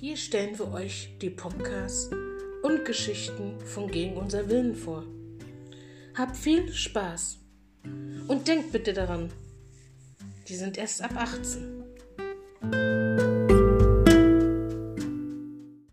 Hier stellen wir euch die Podcasts und Geschichten von Gegen unser Willen vor. Habt viel Spaß und denkt bitte daran, die sind erst ab 18.